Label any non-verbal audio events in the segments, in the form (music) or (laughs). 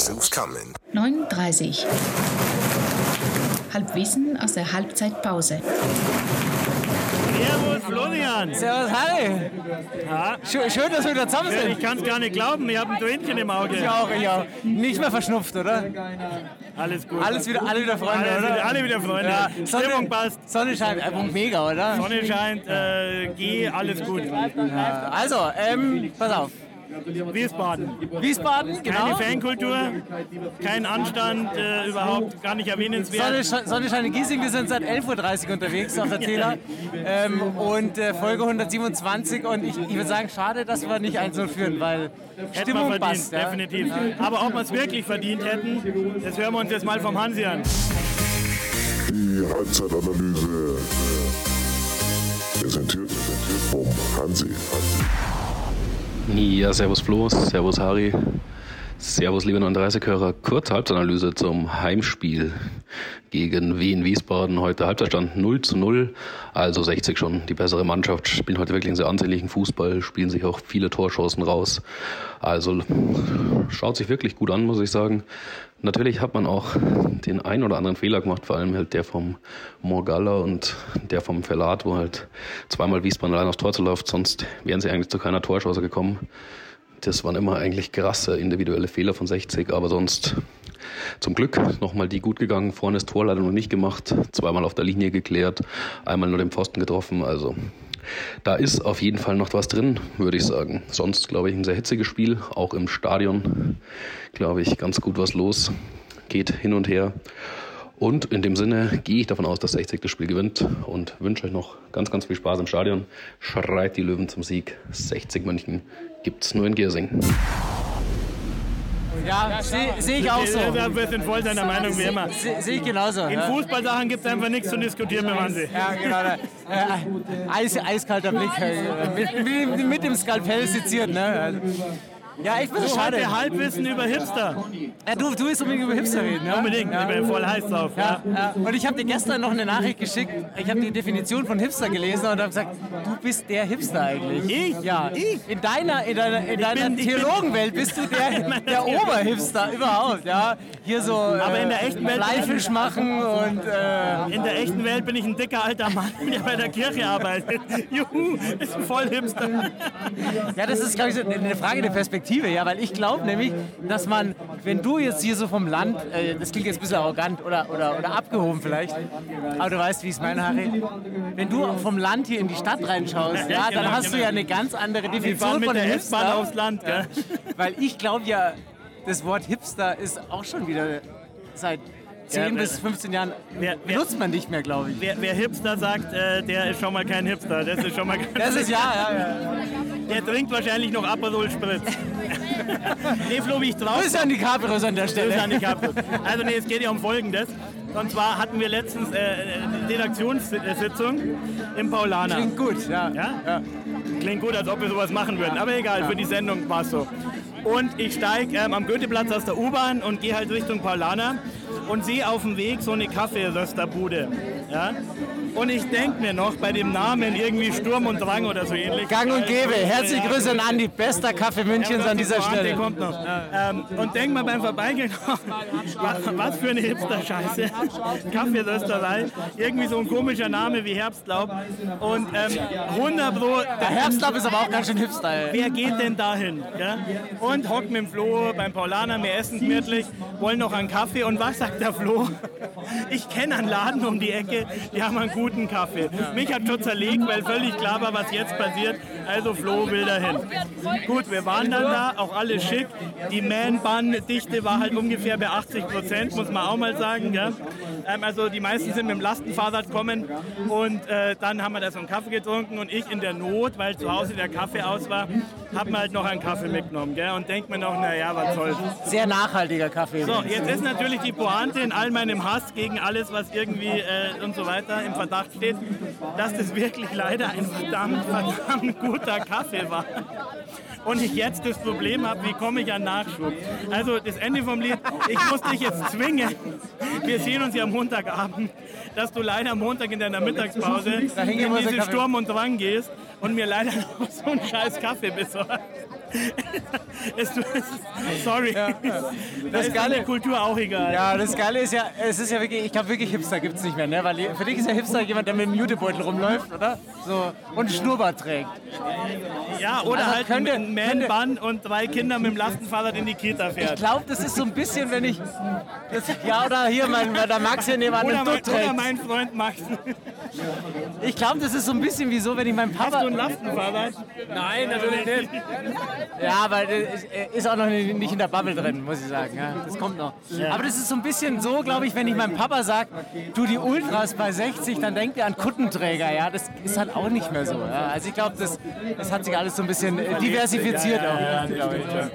Guess who's coming? 9.30 Halbwissen aus der Halbzeitpause. Servus Florian. Servus Harry. Ja, Schön, schön, dass wir wieder zusammen ich sind. kann es gar nicht glauben, ich habe ein Tränchen im Auge. Ich auch, ich auch. Nicht mehr verschnupft, oder? Alles gut. Alles wieder, alle wieder Freunde, alle, oder? wieder, alle wieder Freunde. Ja, Stimmung Sonne, passt, Sonne scheint, einfach mega, oder? Sonne scheint, äh, geh, alles gut. Also, ähm, pass auf. Wiesbaden. Wiesbaden, genau. Keine Fankultur, kein Anstand, äh, überhaupt gar nicht erwähnenswert. Sonne, Sche- Sonne scheint in Giesing, wir sind seit 11.30 Uhr unterwegs auf der Zähler. Ähm, und äh, Folge 127 und ich, ich würde sagen, schade, dass wir nicht 1-0 führen, weil Hätten Stimmung verdient, passt. Ja. definitiv. Aber ob wir es wirklich verdient hätten, das hören wir uns jetzt mal vom Hansi an. Die Halbzeitanalyse. Präsentiert vom Hansi. Ja, servus Flo, servus Harry, servus liebe 39-Hörer. Kurze Halbzeitanalyse zum Heimspiel gegen Wien Wiesbaden. Heute Halbzeitstand 0 zu 0, also 60 schon. Die bessere Mannschaft spielen heute wirklich einen sehr ansehnlichen Fußball, spielen sich auch viele Torchancen raus. Also schaut sich wirklich gut an, muss ich sagen. Natürlich hat man auch den ein oder anderen Fehler gemacht, vor allem halt der vom Morgalla und der vom Verlat, wo halt zweimal Wiesbaden allein aufs Tor zu läuft, sonst wären sie eigentlich zu keiner Torchance gekommen. Das waren immer eigentlich krasse individuelle Fehler von 60, aber sonst zum Glück nochmal die gut gegangen. Vorne ist Tor leider noch nicht gemacht, zweimal auf der Linie geklärt, einmal nur den Pfosten getroffen, also da ist auf jeden Fall noch was drin, würde ich sagen. Sonst glaube ich ein sehr hitziges Spiel, auch im Stadion, glaube ich, ganz gut was los. Geht hin und her. Und in dem Sinne gehe ich davon aus, dass 60 das Spiel gewinnt und wünsche euch noch ganz, ganz viel Spaß im Stadion. Schreit die Löwen zum Sieg. 60 München gibt's nur in Giersing. Ja, sehe seh ich auch so. Wir wir sind voll seiner Meinung wie immer. Sehe seh ich genauso. In ja. Fußballsachen gibt es einfach nichts zu diskutieren mit Hansi. Ja, genau. Äh, Eis, eiskalter Blick. äh, Mit, mit, mit dem Skalpell seziert, ne? Ja, echt ein bisschen So schade. heute Halbwissen über Hipster. Ja, du, du willst unbedingt über Hipster reden, ja? Unbedingt, Ja. ich bin voll heiß drauf. Ja, ja. Und ich habe dir gestern noch eine Nachricht geschickt. Ich habe die Definition von Hipster gelesen und habe gesagt, du bist der Hipster eigentlich. Ich? Ja. Ich? In deiner, in deiner, in deiner bin- ich bin- Theologenwelt bist du der, (laughs) der Oberhipster überhaupt. Ja. Hier so Aber äh, in der echten Welt- Fleischfisch machen und äh, In der echten Welt bin ich ein dicker alter Mann, (laughs) der bei der Kirche arbeitet. (laughs) Juhu, ist voll Hipster. Ja, das ist, glaube ich, so eine Frage der Perspektive, ja, weil ich glaube nämlich, dass man, wenn du jetzt hier so vom Land, äh, das klingt jetzt ein bisschen arrogant oder, oder, oder abgehoben vielleicht, aber du weißt, wie ich es meine, Harry, wenn du vom Land hier in die Stadt reinschaust, ja, dann hast du ja eine ganz andere Definition von der Hipster, aufs Land. Gell? weil ich glaube ja, das Wort Hipster ist auch schon wieder seit 10 Ja, bis 15 Jahren wer- benutzt man nicht mehr, glaube ich. Wer, wer Hipster sagt, äh, der ist schon mal kein Hipster. Das ist schon mal Das ist ja, ja, ja. Der trinkt wahrscheinlich noch Aperol Spritz. nee, Flo, wie ich drauf Grüße an die Capiros an der Stelle. Grüße an die Kapsel. Also nee, es geht ja um Folgendes. Und zwar hatten wir letztens äh, eine Redaktionssitzung im Paulaner. Klingt gut, ja. Ja? Klingt gut, als ob wir sowas machen würden. Aber egal, für die Sendung war es so. Und ich steige ähm, am Goetheplatz aus der U-Bahn und gehe halt Richtung Paulaner und sehe auf dem Weg so eine Kaffeerösterbude. Ja? Und ich denke mir noch bei dem Namen irgendwie Sturm und Drang oder so ähnlich. Gang und Gäbe. Herzliche Grüße an Andi, bester Kaffee Münchens an dieser Stelle. Kommt noch. Ähm, und denk mal beim Vorbeigehen, (laughs) was, was für eine Hipster-Scheiße. Kaffeerösterei. Irgendwie so ein komischer Name wie Herbstlaub. Und ähm, 100 Pro. Der Herbstlaub ist aber auch ganz schön hipster. ey. Wer geht denn dahin? Ja? Und hockt mit dem Flo beim Paulaner, wir essen gemütlich, wollen noch einen Kaffee. Und was sagt der Flo? Ich kenne einen Laden um die Ecke, die haben einen guten Kaffee. Mich hat schon zerlegt, weil völlig klar war, was jetzt passiert. Also Flo will dahin. Gut, wir waren dann da, auch alles schick. Die Man-Bahn-Dichte war halt ungefähr bei 80 Prozent, muss man auch mal sagen. Gell? Ähm, also die meisten sind mit dem Lastenfahrrad gekommen und äh, dann haben wir da so einen Kaffee getrunken und ich in der Not, weil zu Hause der Kaffee aus war, habe mir halt noch einen Kaffee mitgenommen gell? und denke mir noch, naja, was soll's. Sehr nachhaltiger Kaffee. So, jetzt ist natürlich die Pointe in all meinem Hass gegen alles, was irgendwie äh, und so weiter im Verdacht steht, dass das wirklich leider ein verdammt, verdammt guter Kaffee war. Und ich jetzt das Problem habe, wie komme ich an Nachschub? Also das Ende vom Lied, ich muss dich jetzt zwingen. Wir sehen uns ja am Montagabend, dass du leider am Montag in deiner Mittagspause in wir so diese Kaffee. Sturm und Drang gehst und mir leider noch (laughs) so einen scheiß Kaffee besorgst. (laughs) es, es, sorry. Ja, ja. Das Das ist Geile- der Kultur auch egal. Ja, das Geile ist ja, es ist ja wirklich, ich glaube wirklich Hipster gibt es nicht mehr, ne? Weil für dich ist ja Hipster jemand, der mit einem Jutebeutel rumläuft, oder? So, und Schnurrbart trägt. Ja, oder Also halt könnte- ein könnte- Man-Bun und drei Kinder mit dem Lastenfahrrad in die Kita Ich fährt. glaube, das ist so ein bisschen, wenn ich. Das, ja, oder hier, mein, der Max hier nebenan Oder mein, Dutt oder trägt. mein Freund Max. Ich glaube, das ist so ein bisschen wie so, wenn ich meinem Hast Papa. du ein Lastenfahrrad? Nein, natürlich nicht. Ja, aber das ist- auch noch nicht in der Bubble drin, muss ich sagen. Ja, das kommt noch. Aber das ist so ein bisschen so, glaube ich, wenn ich meinem Papa sage, du die Ultras bei 60, dann denkt er an Kuttenträger. Ja, das ist halt auch nicht mehr so. Ja. Also ich glaube, das, das hat sich alles so ein bisschen äh, diversifiziert auch. Ja. Ja.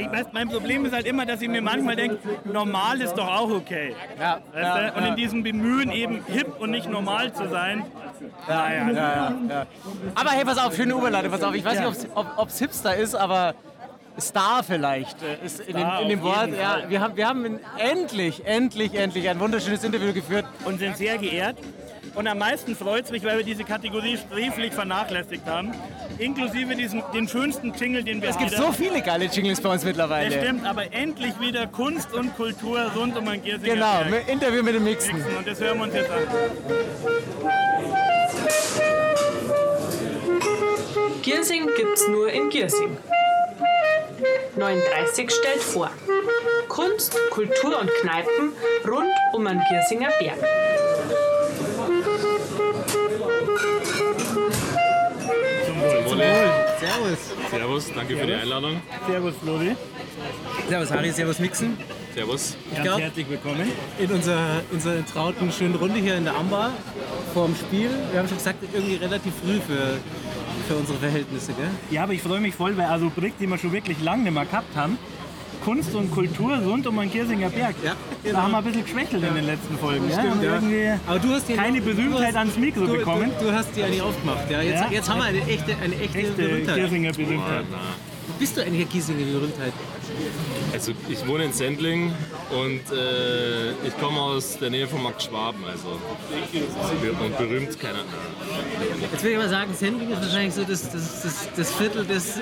Ich weiß, mein Problem ist halt immer, dass ich mir manchmal denke, normal ist doch auch okay. Ja, ja, du? Und in diesem Bemühen, eben hip und nicht normal zu sein, Ja, ja, ja, ja. Aber hey, pass auf, schöne Überleitung, pass auf. Ich weiß Ja. nicht, ob es Hipster ist, aber Star vielleicht äh, ist in, Star dem, in dem Wort. Ja, wir haben, wir haben endlich, endlich, endlich ein wunderschönes Interview geführt. und sind sehr geehrt. Und am meisten freut es mich, weil wir diese Kategorie sträflich vernachlässigt haben. Inklusive diesen, den schönsten Jingle, den wir Es gibt wieder- so viele geile Jingles bei uns Das mittlerweile. stimmt, aber endlich wieder Kunst und Kultur rund um ein Giersinger Genau, Berg. Interview mit dem Mixen. Und das hören wir uns jetzt an. Giersing gibt's nur in Giersing. 39 stellt vor. Kunst, Kultur und Kneipen rund um den Giersinger Berg. Servus. Servus, danke für die Einladung. Servus, Flori. Servus Harry, servus Mixen. Servus. Ganz glaub- herzlich willkommen. In unserer, unserer trauten schönen Runde hier in der Ambar vorm Spiel. Wir haben schon gesagt, irgendwie relativ früh für, für unsere Verhältnisse, gell? Ja, aber ich freue mich voll, weil also Rubrik, die wir schon wirklich lange nicht mehr gehabt haben, Kunst und Kultur rund um den Giersinger Berg. Ja, Da haben wir ein bisschen geschwächtelt in den letzten Folgen. Stimmt, ja. Aber du hast die keine Berühmtheit hast- ans Mikro du, bekommen. Du, du hast die eigentlich aufgemacht, ja. Jetzt, jetzt haben wir eine echte, eine echte, echte Berühmtheit. Giersinger Berühmtheit. Bist du eigentlich eine Giesinger Berühmtheit? Also ich wohne in Sendling und äh, ich komme aus der Nähe von Max Schwaben, also und berühmt keiner. Jetzt würde ich mal sagen, Sendling ist wahrscheinlich so das, das, das, das Viertel, das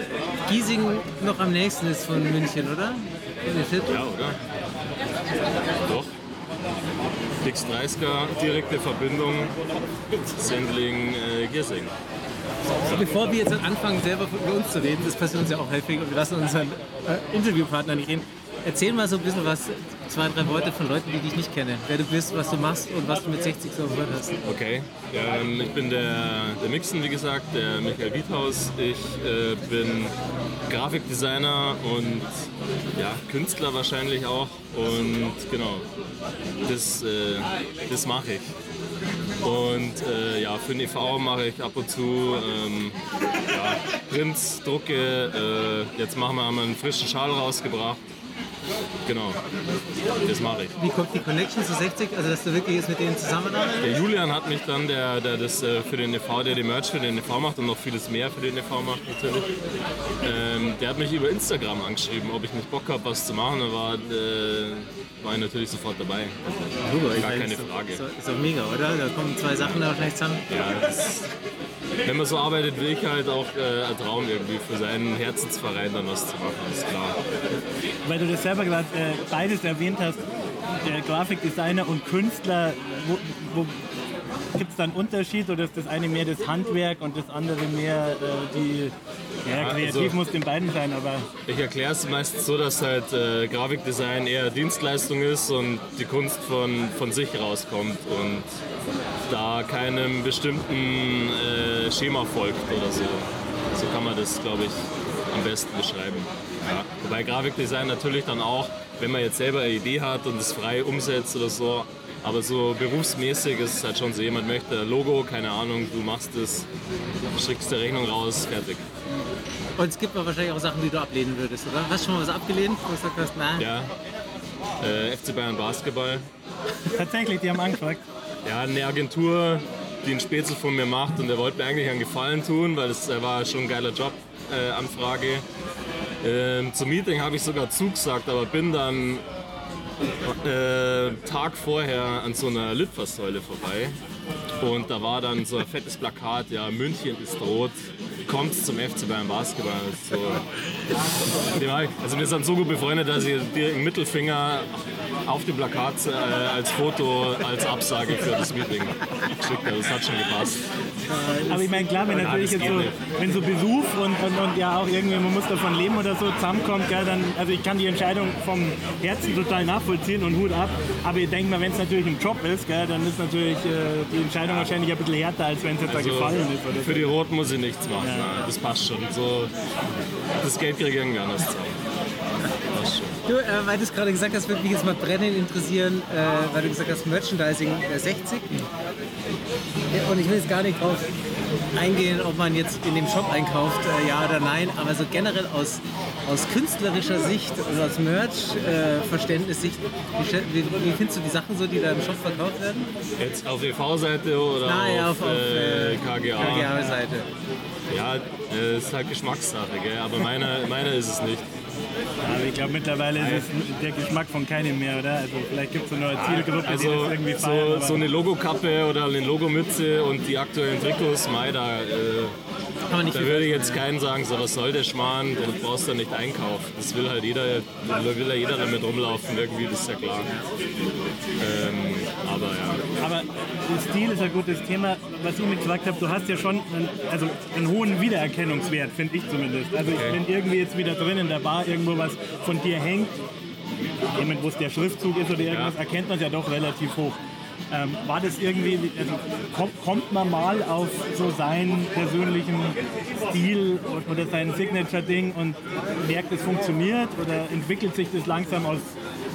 Giesing noch am nächsten ist von München, oder? Ja, oder? Doch. Dix 30er, direkte Verbindung Sendling äh. Bevor wir jetzt anfangen, selber über uns zu reden, das passiert uns ja auch häufig und wir lassen unseren äh, Interviewpartner nicht reden. Erzähl mal so ein bisschen was, zwei, drei Worte von Leuten, die dich nicht kennen. Wer du bist, was du machst und was du mit 60 so gehört hast. Okay, ähm, ich bin der, der Mixen, wie gesagt, der Michael Wiethaus. Ich äh, bin Grafikdesigner und ja, Künstler wahrscheinlich auch. Und genau, das, äh, das mache ich. Und äh, ja, für den e.V. mache ich ab und zu ähm, ja, Prints, Drucke. Äh, jetzt machen wir haben wir einen frischen Schal rausgebracht. Genau, das mache ich. Wie kommt die Connection zu 60? Also, dass du wirklich jetzt mit denen zusammenarbeitest? Der Julian hat mich dann, der, der das äh, für den e.V., der die Merch für den e.V. macht und noch vieles mehr für den e.V. macht natürlich, ähm, der hat mich über Instagram angeschrieben, ob ich nicht Bock habe, was zu machen. Da war, äh, war ich natürlich sofort dabei. Super, Gar keine Frage. Ist doch, ist doch mega, oder? Da kommen zwei Sachen da wahrscheinlich zusammen. Ja, das, wenn man so arbeitet, will ich halt auch äh, ein Traum irgendwie für seinen Herzensverein dann was zu machen, ist klar. Weil du das selber gerade äh, beides erwähnt hast, der Grafikdesigner und Künstler, wo, wo gibt es da einen Unterschied oder ist das eine mehr das Handwerk und das andere mehr äh, die, ja, kreativ also- muss in beiden sein, aber Ich erkläre es meistens so, dass halt äh, Grafikdesign eher Dienstleistung ist und die Kunst von, von sich rauskommt und da keinem bestimmten äh, Schema folgt oder so. So kann man das, glaube ich, am besten beschreiben. Ja. Wobei Grafikdesign natürlich dann auch, wenn man jetzt selber eine Idee hat und es frei umsetzt oder so, aber so berufsmäßig ist es halt schon so, jemand möchte ein Logo, keine Ahnung, du machst es, schickst die Rechnung raus, fertig. Und es gibt aber wahrscheinlich auch Sachen, die du ablehnen würdest, oder? Hast du schon mal was abgelehnt, wo du gesagt hast, nein? Ja. Äh, FC Bayern Basketball. tatsächlich, die haben angefragt. Ja, eine Agentur, die einen Spätzle von mir macht und der wollte mir eigentlich einen Gefallen tun, weil es äh, war schon ein geiler Job, äh, Anfrage. Ähm, zum Meeting habe ich sogar zugesagt, aber bin dann äh, Tag vorher an so einer Litfaßsäule vorbei und da war dann so ein fettes Plakat, ja, München ist rot kommt zum FC Bayern Basketball? So, also wir sind so gut befreundet, dass ich dir einen Mittelfinger auf dem Plakat äh, als Foto, als Absage für das Meeting geschickt habe. Das hat schon gepasst. Aber ich meine, klar, wenn Ja, natürlich das jetzt so, nicht. wenn so Besuch und, und, und ja auch irgendwie, man muss davon leben oder so zusammenkommt, gell, dann, also ich kann die Entscheidung vom Herzen total nachvollziehen und Hut ab. Aber ich denke mal, wenn es natürlich ein Job ist, gell, dann ist natürlich äh, die Entscheidung wahrscheinlich ein bisschen härter, als wenn es jetzt da Also, gefallen ist. Oder für die Roten muss ich nichts machen. Nein, das passt schon. So, das Geld kriege ich irgendwie anders zahlen. Passt schon. Du, äh, weil du es gerade gesagt hast, würde mich jetzt mal brennend interessieren, äh, weil du gesagt hast, Merchandising äh, 60. Ja, Und ich will jetzt gar nicht drauf eingehen, ob man jetzt in dem Shop einkauft, äh, ja oder nein, aber so generell aus, aus künstlerischer Sicht und aus Merch-Verständnis-Sicht, wie, stell- wie, wie findest du die Sachen so, die da im Shop verkauft werden? Jetzt auf EV-Seite oder Nein, auf, auf, auf äh, äh, KGA? KGA-Seite. Ja, äh, ist halt Geschmackssache, gell? aber meiner meine ist es nicht. Aber ich glaube, mittlerweile ist es der Geschmack von keinem mehr, oder? Also vielleicht gibt es eine neue Zielgruppe, die Also das irgendwie feiern. so, so eine Logokappe oder eine Logomütze und die aktuellen Trikots, Mai, da, äh, Kann man nicht da würde ich jetzt keinen sagen, so was soll der Schmarrn, du brauchst da nicht einkaufen. Das will halt jeder, will ja jeder damit rumlaufen, irgendwie, das ist ja klar. Ähm, aber ja. Stil ist ein gutes Thema. Was ich mir gesagt habe, du hast ja schon einen, also einen hohen Wiedererkennungswert, finde ich zumindest. Also ich, wenn irgendwie jetzt wieder drin in der Bar irgendwo was von dir hängt, jemand, wo es der Schriftzug ist oder irgendwas, Ja. erkennt man es ja doch relativ hoch. Ähm, war das irgendwie, also kommt, kommt man mal auf so seinen persönlichen Stil oder sein Signature-Ding und merkt, es funktioniert oder entwickelt sich das langsam aus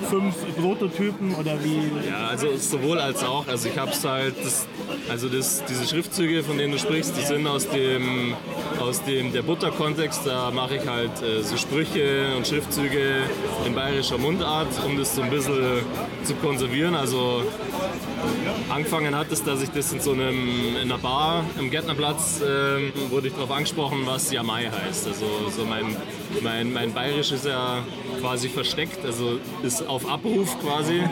fünf Prototypen oder wie? Ja, also sowohl als auch. Also ich hab's halt, das, also das, diese Schriftzüge, von denen du sprichst, die sind aus dem, aus dem der Butter-Kontext. Da mache ich halt äh, so Sprüche und Schriftzüge in bayerischer Mundart, um das so ein bisschen zu konservieren. Also angefangen hat es, dass ich das in so einem in einer Bar im Gärtnerplatz ähm, wurde ich darauf angesprochen, was Jamai heißt. Also so mein, mein, mein Bayerisch ist ja quasi versteckt, also ist auf Abruf quasi.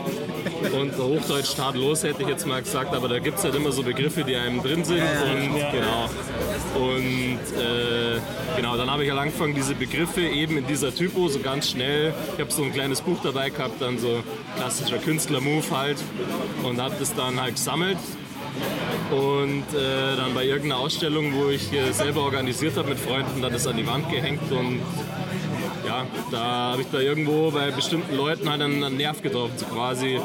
Und Hochdeutsch tadellos hätte ich jetzt mal gesagt, aber da gibt es halt immer so Begriffe, die einem drin sind. und genau. Und äh, genau, dann habe ich halt angefangen, diese Begriffe eben in dieser Typo so ganz schnell. Ich habe so ein kleines Buch dabei gehabt, dann so klassischer Künstler-Move halt. Und habe das dann halt gesammelt und äh, dann bei irgendeiner Ausstellung, wo ich äh, selber organisiert habe mit Freunden, dann das an die Wand gehängt und ja, da habe ich da irgendwo bei bestimmten Leuten halt einen, einen Nerv getroffen, so quasi.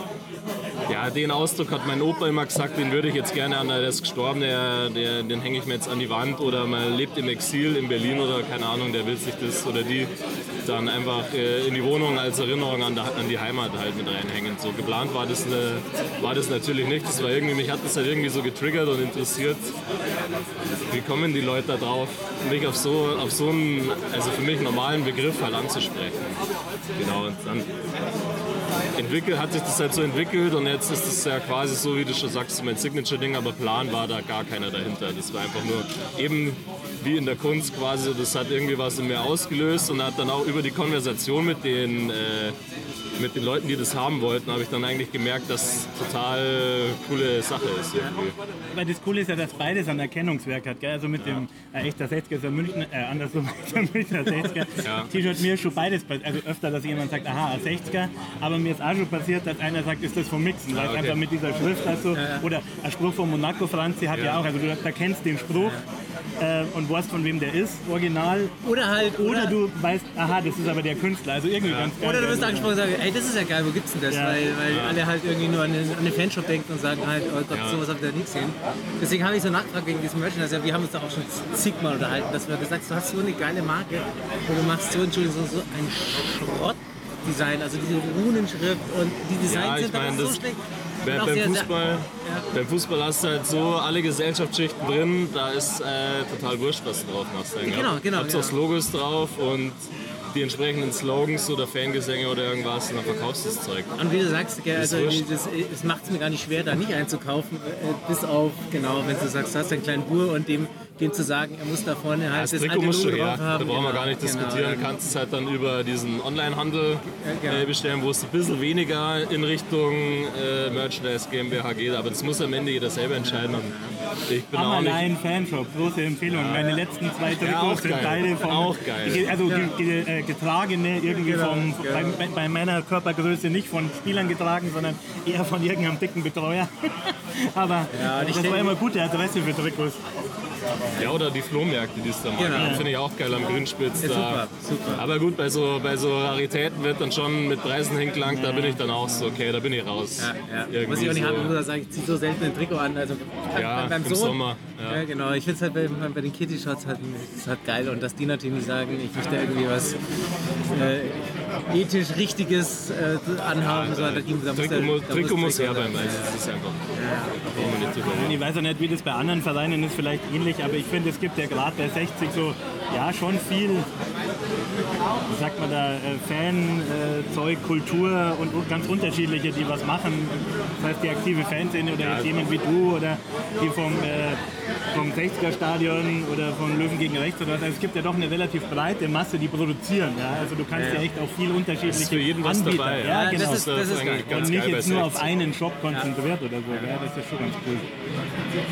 Ja, den Ausdruck hat mein Opa immer gesagt, den würde ich jetzt gerne an, der ist gestorben, der, der, den hänge ich mir jetzt an die Wand oder man lebt im Exil in Berlin oder keine Ahnung, der will sich das oder die dann einfach äh, in die Wohnung als Erinnerung an, an die Heimat halt mit reinhängen. So geplant war das, eine, war das natürlich nicht, das war irgendwie, mich hat das halt irgendwie so getriggert und interessiert, wie kommen die Leute da drauf, mich auf so, auf so einen, also für mich normalen Begriff halt anzusprechen. Genau, und dann entwickelt, hat sich das halt so entwickelt und jetzt ist es ja quasi so, wie du schon sagst, mein Signature-Ding, aber Plan war da gar keiner dahinter. Das war einfach nur eben wie in der Kunst quasi, das hat irgendwie was in mir ausgelöst und hat dann auch über die Konversation mit den, äh, mit den Leuten, die das haben wollten, habe ich dann eigentlich gemerkt, dass total coole Sache ist irgendwie. Weil das Coole ist ja, dass beides ein Erkennungswerk hat. Gell? Also mit dem äh, echter 60er ist ein Münchner, äh, andersrum (laughs) ist Münchner 60er. Ja. T-Shirt mir ist schon beides, passiert. also öfter, dass jemand sagt, aha, ein 60er, aber mir ist auch schon passiert, dass einer sagt, ist das vom Mixen, weil es okay. einfach mit dieser Schrift, also, oder ein Spruch von Monaco Franzi hat ja, Ja. auch, also du da kennst den Spruch äh, und weißt von wem der ist, original, Oder halt, oder du weißt, aha, das ist aber der Künstler, also irgendwie ganz geil. Oder du wirst angesprochen und sagst, ey, das ist ja geil, wo gibt's denn das? Ja. Weil, weil alle halt irgendwie nur an den, an den Fanshop denken und sagen halt, oh Gott, Ja. sowas hab ich da nie gesehen. Deswegen habe ich so nachgefragt wegen diesem Merchandise. Wir haben uns da auch schon zigmal unterhalten, dass wir gesagt haben, du hast so eine geile Marke und du machst so, Entschuldigung, so, so ein Schrottdesign, also diese Runenschrift und die Designs Ja, sind dann meine, auch so schlecht. Auch beim, sehr, sehr- Fußball, beim Fußball hast du halt so alle Gesellschaftsschichten drin, da ist äh, total wurscht, was du drauf machst. eigentlich. Genau, genau, Habst ja. auch Logos drauf und die entsprechenden Slogans oder Fangesänge oder irgendwas und dann verkaufst du das Zeug. Und wie du sagst, gell, also es macht es mir gar nicht schwer, da nicht einzukaufen, äh, bis auf, genau, wenn du sagst, du hast einen kleinen Bur und dem dem zu sagen, er muss da vorne halt Das das, Trikot alte muss Logo schon her. drauf haben. Da brauchen wir Genau, gar nicht genau, diskutieren. Du genau. kannst es halt dann über diesen Online-Handel genau. äh, bestellen, wo es ein bisschen weniger in Richtung äh, Merchandise GmbH geht. Aber das muss am Ende jeder selber entscheiden. Und ich bin auch nicht. Ammerlein Fanshop, große Empfehlung. Meine letzten zwei Ja, Trikots auch sind geil. beide vom. Auch geil. ge- Also äh, getragene, irgendwie Genau, vom, genau. bei, bei, bei meiner Körpergröße nicht von Spielern getragen, sondern eher von irgendeinem dicken Betreuer. (laughs) Aber Ja, das denke- war immer gute Adresse für Trikots. Ja, oder die Flohmärkte, die es da machen. Genau. Finde ich auch geil am Grünspitz. Ja, super, super. Aber gut, bei so, bei so Raritäten wird dann schon mit Preisen hingelangt. Da bin ich dann auch so, okay, da bin ich raus. Ja, ja. Muss ich auch nicht so. haben, ich muss sagen, ich ziehe so selten ein Trikot an. Also Ja, beim, im Sohn, Sommer, ja. Ja. genau. Ich finde es halt bei, bei den Kitty-Shots halt, halt geil. Und dass die natürlich nicht sagen, ich möchte irgendwie was äh, ethisch Richtiges äh, anhaben, sondern da, muss Trikot, muss, Trikot muss her beim. Weiß. Das ist einfach. Reden. Ich weiß auch nicht, wie das bei anderen Vereinen ist, vielleicht ähnlich, aber ich finde, es gibt ja gerade bei 60 so, ja, schon viel, wie sagt man da, äh, Fan-Zeug, Kultur und und ganz unterschiedliche, die was machen. Das heißt, die aktive Fanszene oder jetzt jemand wie du oder die vom, äh, vom 60er-Stadion oder vom Löwen gegen Rechts oder was. Also es gibt ja doch eine relativ breite Masse, die produzieren. Ja? Also du kannst ja, echt auf viel unterschiedliche ist für jeden was Anbieter. dabei, Ja, ja. genau. Das ist- das ist geil. ganz und nicht jetzt nur auf 60. einen Shop konzentriert oder so. Ja, das ist schon ganz cool.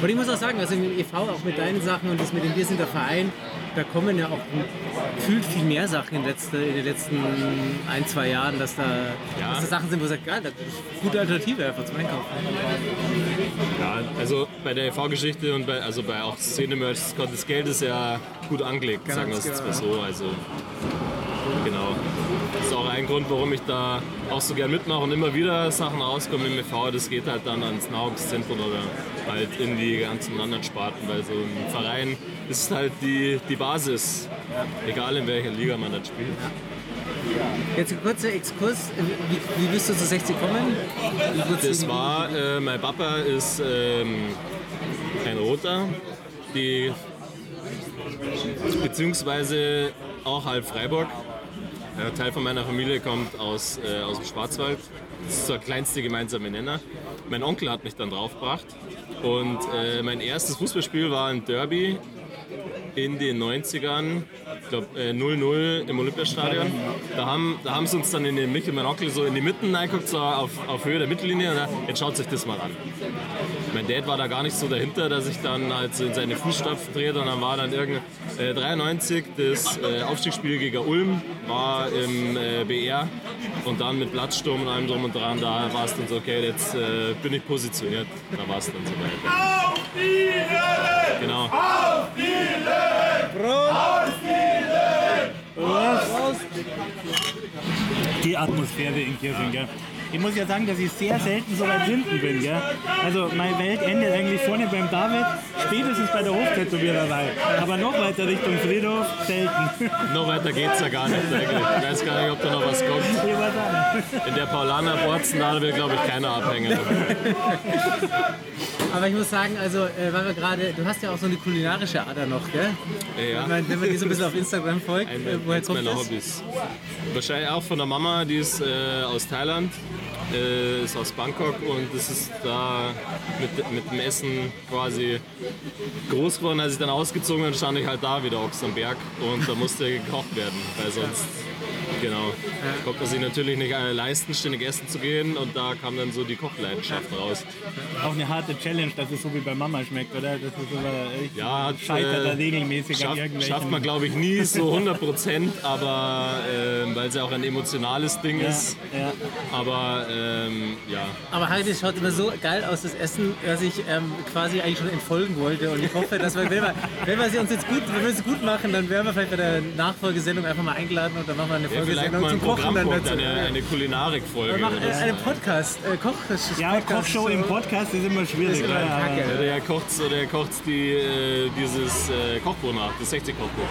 Und ich muss auch sagen, also im EV, auch mit deinen Sachen und das mit dem Wir sind der Verein, da kommen ja auch gefühlt viel mehr Sachen in, letzte, in den letzten ein, zwei Jahren, dass da, dass da Sachen sind, wo man sagt, geil, das ist eine gute Alternative einfach zum Einkaufen. Ja, also bei der EV-Geschichte und bei, also bei auch Szene-Merch, das Geld ist ja gut angelegt, sagen wir es jetzt mal so. Also, genau. Das ist auch ein Grund, warum ich da auch so gern mitmache und immer wieder Sachen rauskommen im EV. Das geht halt dann ans Nahrungszentrum oder halt in die ganzen anderen Sparten, weil so ein Verein ist halt die, die Basis, egal in welcher Liga man das spielt. Jetzt ein kurzer Exkurs, wie, wie bist du zu 60 gekommen? Wie wird's Das war, äh, mein Papa ist ähm, ein Roter, die, beziehungsweise auch halb Freiburg. Ein Teil von meiner Familie kommt aus, äh, aus dem Schwarzwald. Das ist der kleinste gemeinsame Nenner. Mein Onkel hat mich dann draufgebracht. Und äh, mein erstes Fußballspiel war ein Derby in den 90ern, ich glaube äh, 0-0 im Olympiastadion. Da haben, da haben sie uns dann in den Michel, mein Onkel, so in die Mitten reingeguckt, so auf, auf Höhe der Mittellinie. Und da, jetzt schaut sich das mal an. Mein Dad war da gar nicht so dahinter, dass ich dann halt so in seine Fußstapfen trete. Und dann war dann irgend äh, 93 das äh, Aufstiegsspiel gegen Ulm, war im äh, BR. Und dann mit Platzsturm und allem drum und dran, da war es dann so, okay, jetzt äh, bin ich positioniert. Da war es dann soweit. Genau. die Atmosphäre in Kirchen. Gell? Ich muss ja sagen, dass ich sehr selten so weit hinten bin. Gell? Also meine Welt endet eigentlich vorne beim David, spätestens bei der Hoftätowiererei. Aber noch weiter Richtung Friedhof, selten. Noch weiter geht's ja gar nicht eigentlich. Ich weiß gar nicht, ob da noch was kommt. In der Paulaner Borzen, da will, glaube ich, keiner abhängen. Aber ich muss sagen, also, äh, weil wir gerade, du hast ja auch so eine kulinarische Ader noch, gell? Ja. Wenn, man, wenn man die so ein bisschen auf Instagram folgt, Ein, äh, woher kommt meiner das? Hobbys. Wahrscheinlich auch von der Mama, die ist äh, aus Thailand, äh, ist aus Bangkok und das ist da mit, mit dem Essen quasi groß geworden. Als ich dann ausgezogen bin, stand ich halt da wieder Ochs am Berg und da musste gekocht werden, weil sonst Genau. Konnte man sich natürlich nicht äh, leisten, ständig essen zu gehen und da kam dann so die Kochleidenschaft raus. Auch eine harte Challenge, dass es so wie bei Mama schmeckt, oder? Das ist aber echt Ja, scheitert da äh, regelmäßig an schafft, irgendwelchen... schafft man glaube ich nie so 100 Prozent, aber ähm, weil es ja auch ein emotionales Ding ja, ist. ja. Aber ähm, ja, Aber das schaut immer so geil aus, das Essen, dass ich ähm, quasi eigentlich schon entfolgen wollte. Und ich hoffe, dass wir, wenn wir, wenn wir sie uns jetzt gut, wenn wir es gut machen, dann werden wir vielleicht bei der Nachfolgesendung einfach mal eingeladen und dann machen wir eine ja vielleicht mal ein Programmpunkt, eine, eine Kulinarik-Folge. wir machen äh, so. einen Podcast, äh, Koch, Ja, Podcast, Kochshow im so. Podcast ist immer schwierig. Ist immer ja, Kacke. aber- Oder er kocht, oder er kocht die, äh, dieses äh, Kochbuch nach, das 60-Kochbuch.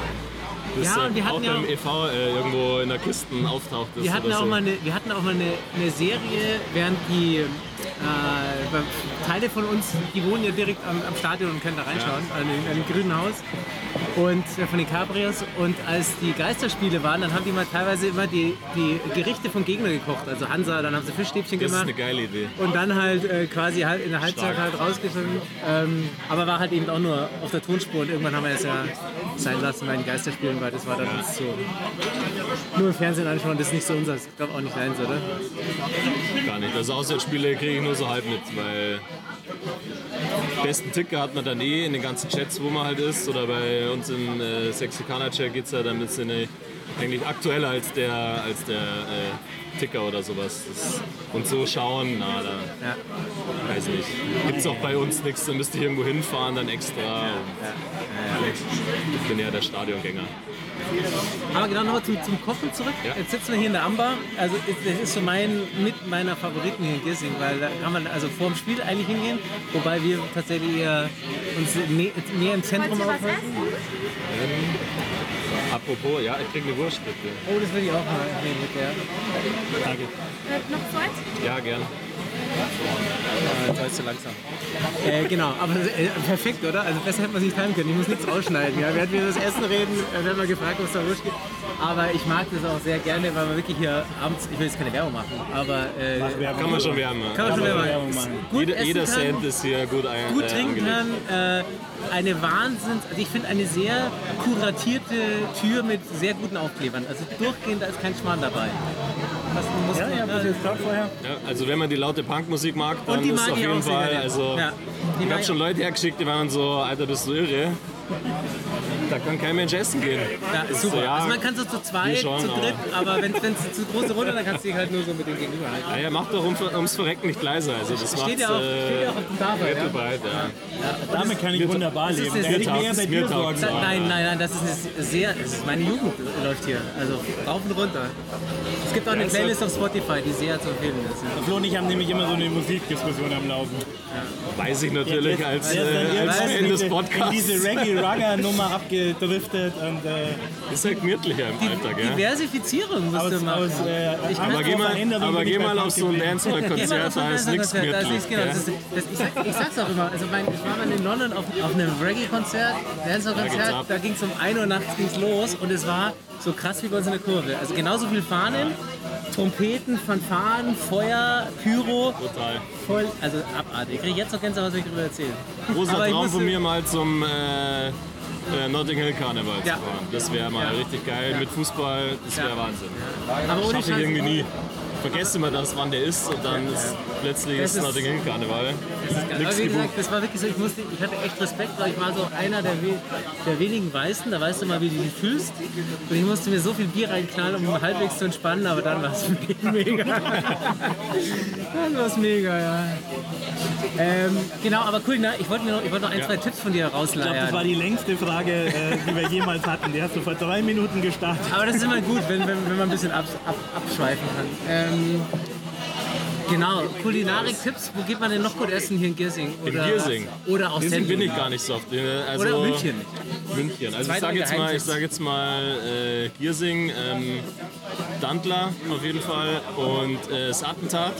Das Ja, äh, und wir auch hatten ja beim EV äh, irgendwo in der Kisten auftaucht. Wir hatten, oder auch so. mal eine, wir hatten auch mal eine, eine Serie, während die, äh, Teile von uns, die wohnen ja direkt am, am Stadion und können da reinschauen, an, dem, an dem grünen Haus. Und äh, von den Cabrios. Und als die Geisterspiele waren, dann haben die mal teilweise immer die, die Gerichte vom Gegner gekocht. Also Hansa, dann haben sie Fischstäbchen Das ist gemacht. eine geile Idee. Und dann halt äh, quasi halt in der Halbzeit halt rausgeschnitten. Ähm, aber war halt eben auch nur auf der Tonspur und irgendwann haben wir es ja sein lassen bei den Geisterspielen, weil das war dann uns so. Nur im Fernsehen anschauen, das ist nicht so unser. Ich glaube auch nicht deins, oder? Gar nicht. Also Auswärtsspiele kriege ich nur so halb mit, weil besten Ticker hat man dann eh in den ganzen Chats, wo man halt ist. Oder bei uns im äh, Sexikaner-Chat geht es ja dann ein bisschen äh, eigentlich aktueller als der, als der äh, Ticker oder sowas. Das, und so schauen, na, da Ja. weiß ich nicht. Gibt es auch bei uns nichts, da müsst ihr irgendwo hinfahren, dann extra. Ich bin ja der Stadiongänger. Aber genau nochmal zum, zum Kochen zurück. Ja. Jetzt sitzen wir hier in der Amber. Also das ist so mein, mit meiner Favoriten hier in Gissing, weil da kann man also vor dem Spiel eigentlich hingehen, wobei wir tatsächlich eher uns näher im Zentrum aufhalten. Apropos, ja, ich krieg eine Wurst bitte. Oh, das würde ich auch mal nehmen mit der. Danke. Noch zwei? Ja, gern. Ah, Jetzt zu langsam. Äh, genau, aber äh, perfekt, oder? Also besser hätte man sich timen können. Ich muss nichts rausschneiden. Ja? Während wir über das Essen reden, äh, werden wir gefragt, ob es da Wurst gibt. Aber ich mag das auch sehr gerne, weil man wirklich hier abends, ich will jetzt keine Werbung machen, aber äh, Kann man schon wärmen. kann man schon Werbung machen. Gut Jeder, jeder kann, Cent ist hier gut ein, gut äh, trinken kann. Äh, eine Wahnsinns, also ich finde eine sehr kuratierte Tür mit sehr guten Aufklebern. Also durchgehend, da ist kein Schmarrn dabei. Das muss Ja, ja, das ist klar vorher. Ja, also wenn man die laute Punkmusik mag, dann ist mag auf ich jeden Fall. Also Ja, ich habe ich schon Leute hergeschickt, die waren so, Alter, bist du irre? Da kann kein Mensch essen gehen. Ja, ist super. So, ja, also man kann so zu zweit, schon, zu dritt, aber wenn es zu große Runde, dann kannst du dich halt nur so mit dem Gegenüber halten. Ja, ja, macht doch um, ums Verrecken nicht leiser. Also das Steht ja auch, steht ja auch auf dem Tafel. Ja. Damit kann ich wunderbar das ist leben. eine Da hätte ich sehr- mehr bei mir dir taugt sorgen. Nein, nein, nein, das ist sehr, das ist meine Jugend läuft hier. Also rauf und runter. Es gibt auch eine Playlist auf Spotify, die sehr zu empfehlen ist. Ja. Flo und ich haben nämlich immer so eine Musikdiskussion am Laufen. Weiß ich natürlich als, ist äh, als Fan in des diese- in Podcasts. diese Reggae-Rugger-Nummer abgedriftet und äh, Ist ja gemütlicher im Alltag, ja. Diversifizierung musst du aus, machen. aus äh, Ich Aber (laughs) geh mal, aber geh mal auf so ein geblieben. Dance- oder Geh mal Konzert, auf so ein da ist nichts da gemütlich. genau, das ist, das, ich, sag, ich sag's auch immer, also mein, ich war mal in London auf, auf einem Reggae-Konzert, Dancehall-Konzert, ab. da ging's um 1 Uhr nachts ging's los und es war so krass wie bei uns in der Kurve. Also genauso viel Fahnen, Trompeten, Fanfaren, Feuer, Pyro, Total. voll, also abartig. Ich krieg jetzt noch Gänsehaut, wenn ich darüber erzähle. Großer Traum musste- von mir mal zum äh, äh, Notting Hill Karneval Ja. zu fahren. Das wäre mal Ja. richtig geil mit Fußball. Das wäre Ja. Wahnsinn. Aber ohne Schaffe ich irgendwie nie. Vergesse immer das, wann der ist und dann ist plötzlich Das ist Notting Hill Karneval. Das ist geil. Aber wie gesagt, das war wirklich so, ich, musste, ich hatte echt Respekt, weil ich war so einer der, we der wenigen Weißen, da weißt du mal, wie du dich fühlst. Und ich musste mir so viel Bier reinknallen, um halbwegs zu entspannen, aber dann war es (laughs) mega. dann war es mega, ja. Ähm, genau, aber cool, ne? ich wollte noch, ich wollte noch ein, zwei Tipps von dir Ich glaube, das war rausleiern. die längste Frage, äh, die wir jemals hatten. Die hast du vor drei Minuten gestartet. Aber das ist immer gut, wenn, wenn, wenn man ein bisschen ab, ab, abschweifen kann. Ähm, Genau, Kulinarik-Tipps, wo geht man denn noch gut essen hier in Giersing? In Oder, Giersing. Oder aus Deswegen bin ich gar nicht so oft. äh, Also Oder München. München. Also ich sage jetzt mal, ich sage jetzt mal äh, Giersing, ähm, Dantler auf jeden Fall und äh, das Attentat.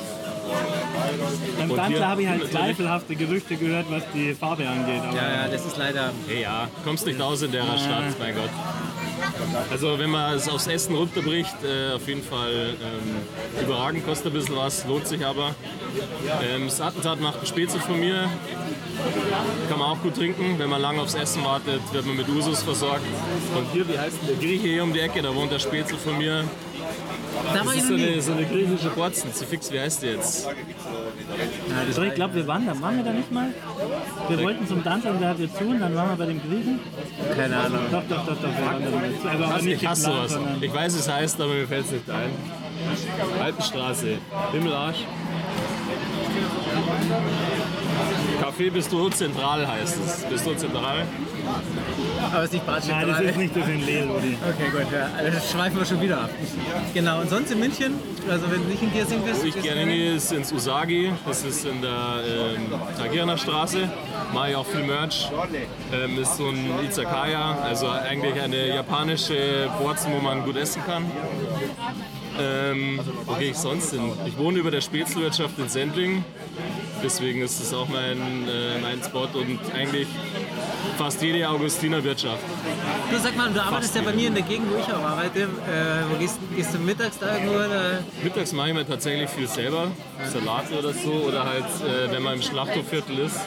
Beim Und Dantler habe ich halt zweifelhafte Gerüchte gehört, was die Farbe angeht. Aber Ja, ja, das ist leider. Hey, ja, kommst nicht aus in der Stadt, mein Gott. Also wenn man es aufs Essen runterbricht, äh, auf jeden Fall ähm, überragend, kostet ein bisschen was, lohnt sich aber. Ähm, das Attentat macht ein Spätzle von mir. Kann man auch gut trinken. Wenn man lange aufs Essen wartet, wird man mit Usus versorgt. Und hier, wie heißt denn der Grieche hier um die Ecke, da wohnt der Spätzle von mir. Da Das ist so eine, so eine griechische Borzen. Fix, wie heißt die jetzt? Also ich glaube, wir waren da. Waren wir da nicht mal? Wir wollten zum und der hat jetzt zu und dann waren wir bei dem Griechen. Keine Ahnung. Doch, doch, doch, doch. Wir waren da. Also aber nicht Ich hasse geplant, sowas. Ich weiß, es heißt, aber mir fällt es nicht ein. Alpenstraße, Himmelarsch. Café Bistro Zentral heißt es. Bistro Zentral. Aber es ist nicht Bratsch Nein, das ist nicht das in Lehl, Odi. Okay, gut, ja. Also das schweifen wir schon wieder ab. Genau, und sonst in München, also wenn du nicht in Giersing bist, Wo ich gerne hingehe, ist ins Usagi. Das ist in der ähm, Tagierner Straße. Mache ich auch viel Merch. Ähm, ist so ein Izakaya, also eigentlich eine japanische Borzen, wo man gut essen kann. Ähm, wo gehe ich sonst hin? Ich wohne über der Spätzlewirtschaft in Sendling. Deswegen ist es auch mein, äh, mein Spot und eigentlich fast jede Augustinerwirtschaft. Du sag mal, du arbeitest ja bei mir in der Gegend, wo ich auch arbeite. Äh, wo gehst, gehst du mittags da irgendwo? Oder? Mittags mache ich mir tatsächlich viel selber, Salate oder so, oder halt, äh, wenn man im Schlachthofviertel ist,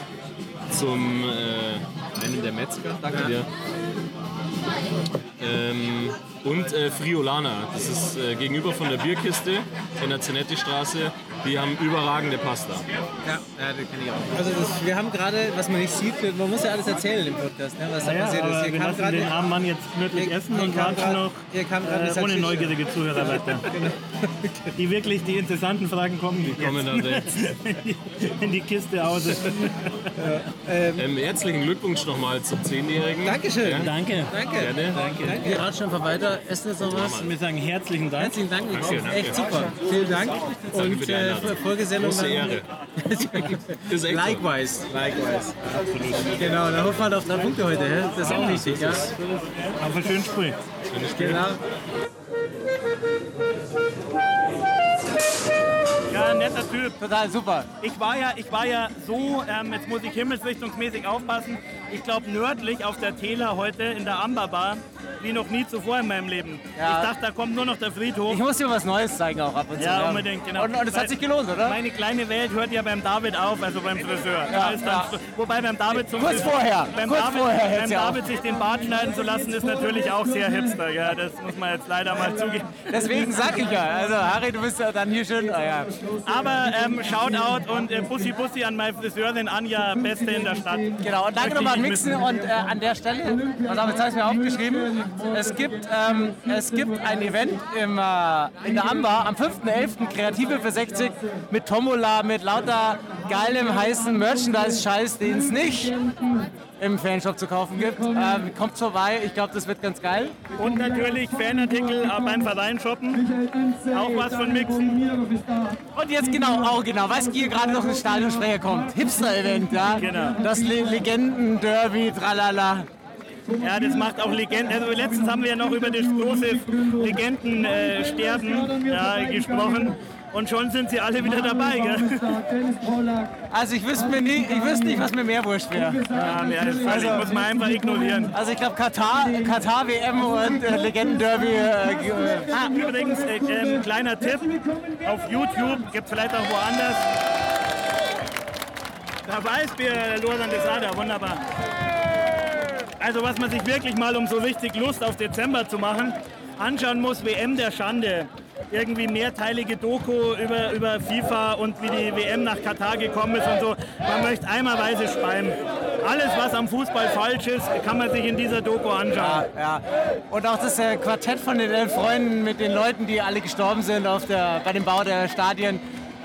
zum äh, einen der Metzger, danke dir. Ähm, und äh, Friolana, das ist äh, gegenüber von der Bierkiste in der Zenetti-Straße. Die haben überragende Pasta. Ja, ja das kenne ich auch. Also das, wir haben gerade, was man nicht sieht, man muss ja alles erzählen im Podcast, ne, was da Ja, passiert ist. Hier wir kam lassen gerade- den armen Mann jetzt gemütlich essen und kam warten grad- noch äh, ohne neugierige Zuhörer weiter. (laughs) Die wirklich die interessanten Fragen kommen. Die Kommen dann jetzt. (laughs) in die Kiste aus. Ähm, herzlichen Glückwunsch nochmal zum Zehnjährigen. Dankeschön. Ja, Danke. Danke. gerne. Danke. Wir ratschen einfach weiter. Essen jetzt noch was. Wir sagen herzlichen Dank. Herzlichen Dank. Danke, Echt danke. super. Vielen Dank. Danke Und für die äh. Folgesendung. Große Ehre. (laughs) Echt. Likewise. Likewise. Genau, dann hoffen wir auf drei Punkte heute. Das ist auch wichtig. Ja? Einen schönen Sprüh. Genau. Ja, netter Typ. Total super. Ich war ja, ich war ja so, ähm, jetzt muss ich himmelsrichtungsmäßig aufpassen, ich glaube nördlich auf der Täler heute in der Amber Bar, wie noch nie zuvor in meinem Leben. Ja. Ich dachte, da kommt nur noch der Friedhof. Ich muss dir was Neues zeigen auch ab und zu. Ja, unbedingt, genau. Und, und es hat sich gelohnt, oder? Meine kleine Welt hört ja beim David auf, also beim Friseur. Ist dann, ja. Wobei beim David zum Kurz vorher, beim kurz David, vorher beim ja. David sich den Bart schneiden zu lassen, ist natürlich auch sehr hipster. Ja, das muss man jetzt leider mal zugeben. Deswegen sag ich ja. Also, Harry, du bist ja dann hier schön. Ah, ja. Aber ähm, Shoutout und äh, Bussi Bussi an meine Friseurin Anja, Beste in der Stadt. Genau, und danke nochmal an Mixen und äh, an der Stelle, was habe ich jetzt mir aufgeschrieben, es gibt, ähm, es gibt ein Event im, äh, in der Ambar am 5.11. Kreative für 60 mit Tombola, mit lauter geilem, heißen Merchandise-Scheiß, den es nicht im Fanshop zu kaufen gibt. Ähm, kommt vorbei, ich glaube, das wird ganz geil. Und natürlich Fanartikel beim Verein shoppen. Auch was von Mixen. Und jetzt genau, auch genau, was hier gerade noch ins Stadionsprecher kommt. Hipster-Event, ja. Genau. Das Le Legenden-Derby, tralala. Ja, das macht auch Legenden. Also letztens haben wir ja noch über das große Legendensterben äh, ja, gesprochen. Und schon sind sie alle wieder dabei. Gell? Also ich wüsste, mir nie, ich wüsste nicht, was mir mehr wurscht wäre. Ja, mehr ist völlig, muss man einfach ignorieren. Also ich glaube Katar, Katar WM und äh, Legendenderby. Äh, ge- äh, Ah, übrigens, äh, ähm, kleiner Tipp, auf YouTube, gibt vielleicht auch woanders. Da weiß wir Losan de Sada, wunderbar. Also was man sich wirklich mal, um so richtig Lust auf Dezember zu machen, anschauen muss, WM der Schande. Irgendwie mehrteilige Doku über, über FIFA und wie die WM nach Katar gekommen ist und so. Man möchte eimerweise speien. Alles, was am Fußball falsch ist, kann man sich in dieser Doku anschauen. ja. Und auch das äh, Quartett von den Freunden mit den Leuten, die alle gestorben sind auf der, bei dem Bau der Stadien.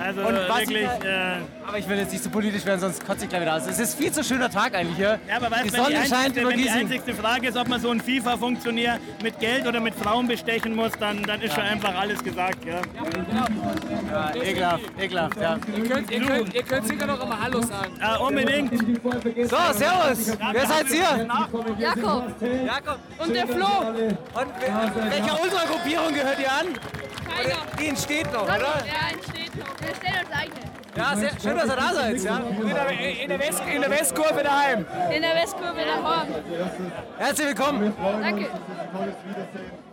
Also Und was- wirklich... Äh, Aber ich will jetzt nicht so politisch werden, sonst kotze ich gleich wieder aus. Es ist viel zu schöner Tag eigentlich hier. Ja, aber weißt, die Sonne die scheint einzigste, über wenn die einzigste Frage ist, ob man so einen FIFA-Funktionär mit Geld oder mit Frauen bestechen muss, dann, dann ist schon einfach alles gesagt. Ja. Ja, ekelhaft, ekelhaft, ja. Ihr könnt, ihr, könnt, ihr könnt sicher noch einmal Hallo sagen. Äh, unbedingt. So, servus. Wer seid ihr? Jakob Jakob. und der Flo. Und we- welcher Ultragruppierung gehört ihr an? Keiner. Die entsteht noch, oder? Ja, entsteht noch. Wir stellen uns eigene. Ja, sehr, schön, dass ihr da seid. Ja. In, der, in, der West, in der Westkurve daheim. In der Westkurve Horn. Herzlich willkommen. Danke.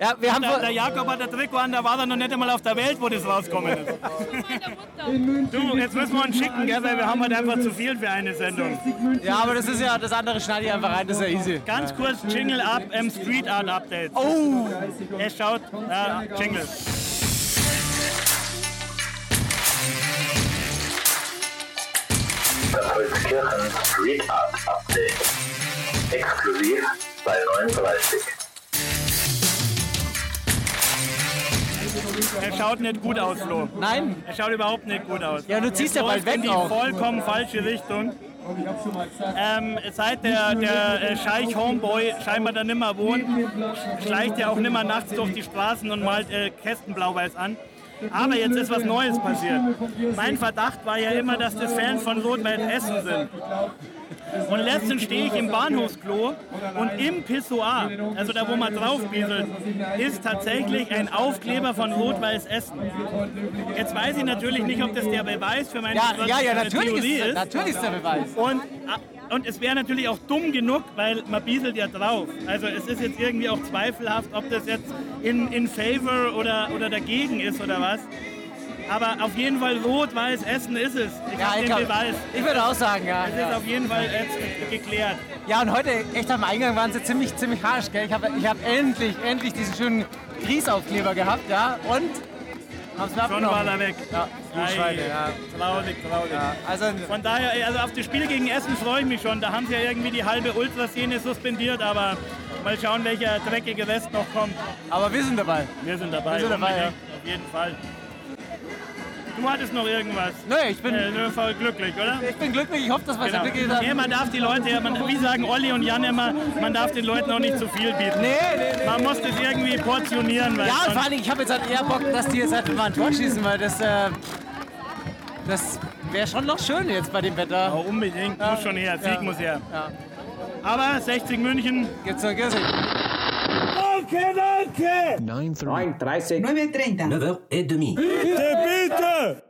Ja, wir haben Der, der Jakob hat der Trikot an, da war er noch nicht einmal auf der Welt, wo das rauskommen ist. Mutter. Du, jetzt müssen wir uns schicken, gell, weil wir haben halt einfach zu viel für eine Sendung. ja, aber das ist ja das andere schneide ich einfach rein, das ist ja easy. Ganz kurz Jingle ab, ähm, Street Art Update. Oh, Es schaut, äh, Jingle. Holzkirchen Street Art Update. Exklusiv bei 39. Er schaut nicht gut aus, Flo. nein. Er schaut überhaupt nicht gut aus. Ja, du ziehst ja bald weg in die auch. vollkommen falsche Richtung. Ähm, seit der, der äh, Scheich Homeboy scheinbar da nimmer wohnt, schleicht er auch nimmer nachts durch die Straßen und malt äh, Kästen blau-weiß an. Aber jetzt ist was Neues passiert. Mein Verdacht war ja immer, dass das Fans von Rot-Weiß Essen sind. Und letztens stehe ich im Bahnhofsklo und im Pissoir, also da wo man drauf bieselt, ist tatsächlich ein Aufkleber von Rot-Weiß Essen. Jetzt weiß ich natürlich nicht, ob das der Beweis für meine Ja, ja, ja, natürlich Theorie ist, ist. natürlich ist der Beweis. Und, äh, und es wäre natürlich auch dumm genug, weil man bieselt ja drauf. Also es ist jetzt irgendwie auch zweifelhaft, ob das jetzt in, in favor oder, oder dagegen ist oder was. Aber auf jeden Fall rot-weiß Essen ist es. Ich Ja, ich glaub- ich würde auch sagen, ja, Es ja. ist auf jeden Fall jetzt geklärt. Ja, und heute echt am Eingang waren sie ziemlich, ziemlich harsch. Gell? Ich habe ich hab endlich, endlich diesen schönen Grießaufkleber gehabt, ja, und haben mir Schon war er weg. Ja, die Schweine, ja. Traurig, traurig. also, Von daher, also auf das Spiel gegen Essen freue ich mich schon. Da haben sie ja irgendwie die halbe Ultraszene suspendiert, aber mal schauen, welcher dreckige Rest noch kommt. Aber wir sind dabei. Wir sind dabei. Wir sind dabei, unbedingt, Auf jeden Fall. Du hattest noch irgendwas. Nö, ich bin, Äh, voll glücklich, oder? ich bin glücklich. Ich hoffe, dass es Genau. wirklich gesagt Nee, man darf die Leute, man, wie sagen Olli und Jan immer, man darf den Leuten auch nicht zu viel bieten. Nee, nee, nee. Man muss das irgendwie portionieren. Weil Ja, und vor Dingen, ich habe jetzt halt eher Bock, dass die jetzt halt mal ein Tor schießen, weil das, äh, das wäre schon noch schön jetzt bei dem Wetter. Oh, unbedingt, muss schon her, Sieg Ja. muss her. Ja. Aber 60 München. Geht's noch, geht's noch. Danke, danke! 9.30. 9.30. 9h30. 9h30. Bitte, bitte!